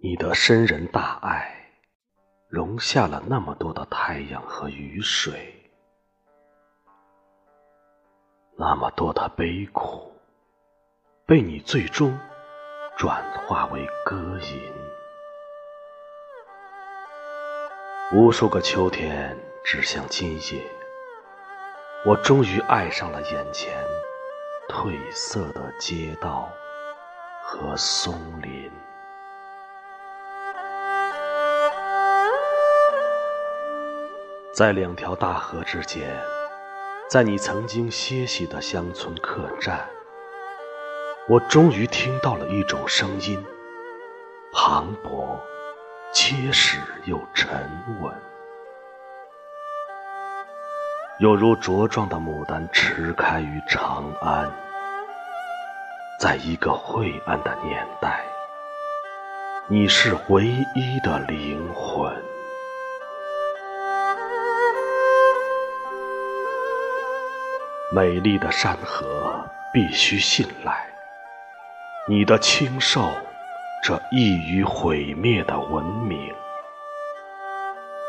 你的深人大爱，容下了那么多的太阳和雨水，那么多的悲苦，被你最终转化为歌吟。无数个秋天指向今夜，我终于爱上了眼前褪色的街道和松林。在两条大河之间，在你曾经歇息的乡村客栈，我终于听到了一种声音，磅礴、结实又沉稳，有如茁壮的牡丹迟开于长安。在一个晦暗的年代，你是唯一的灵魂。美丽的山河必须信赖你的清瘦，这易于毁灭的文明，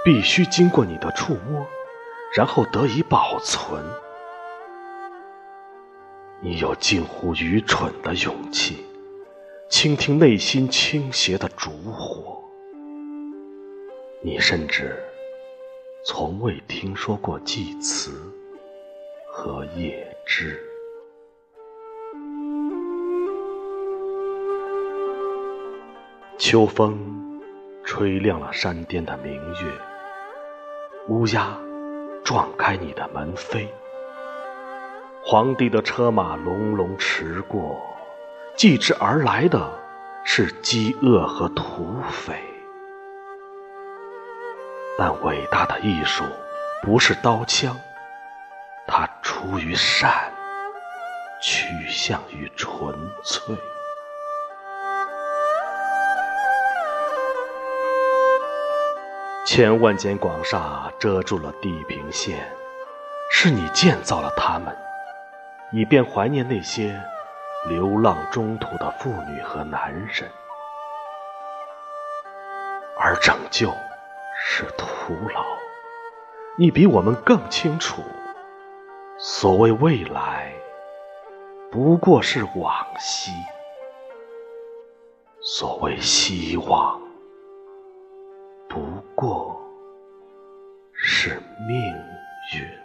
必须经过你的触摸，然后得以保存。你有近乎愚蠢的勇气，倾听内心倾斜的烛火。你甚至从未听说过祭词。和叶枝，秋风吹亮了山巅的明月，乌鸦撞开你的门扉，皇帝的车马隆隆驰过，继之而来的是饥饿和土匪。但伟大的艺术不是刀枪。它出于善，趋向于纯粹。千万间广厦遮住了地平线，是你建造了它们，以便怀念那些流浪中途的妇女和男人。而拯救是徒劳，你比我们更清楚。所谓未来，不过是往昔；所谓希望，是命运。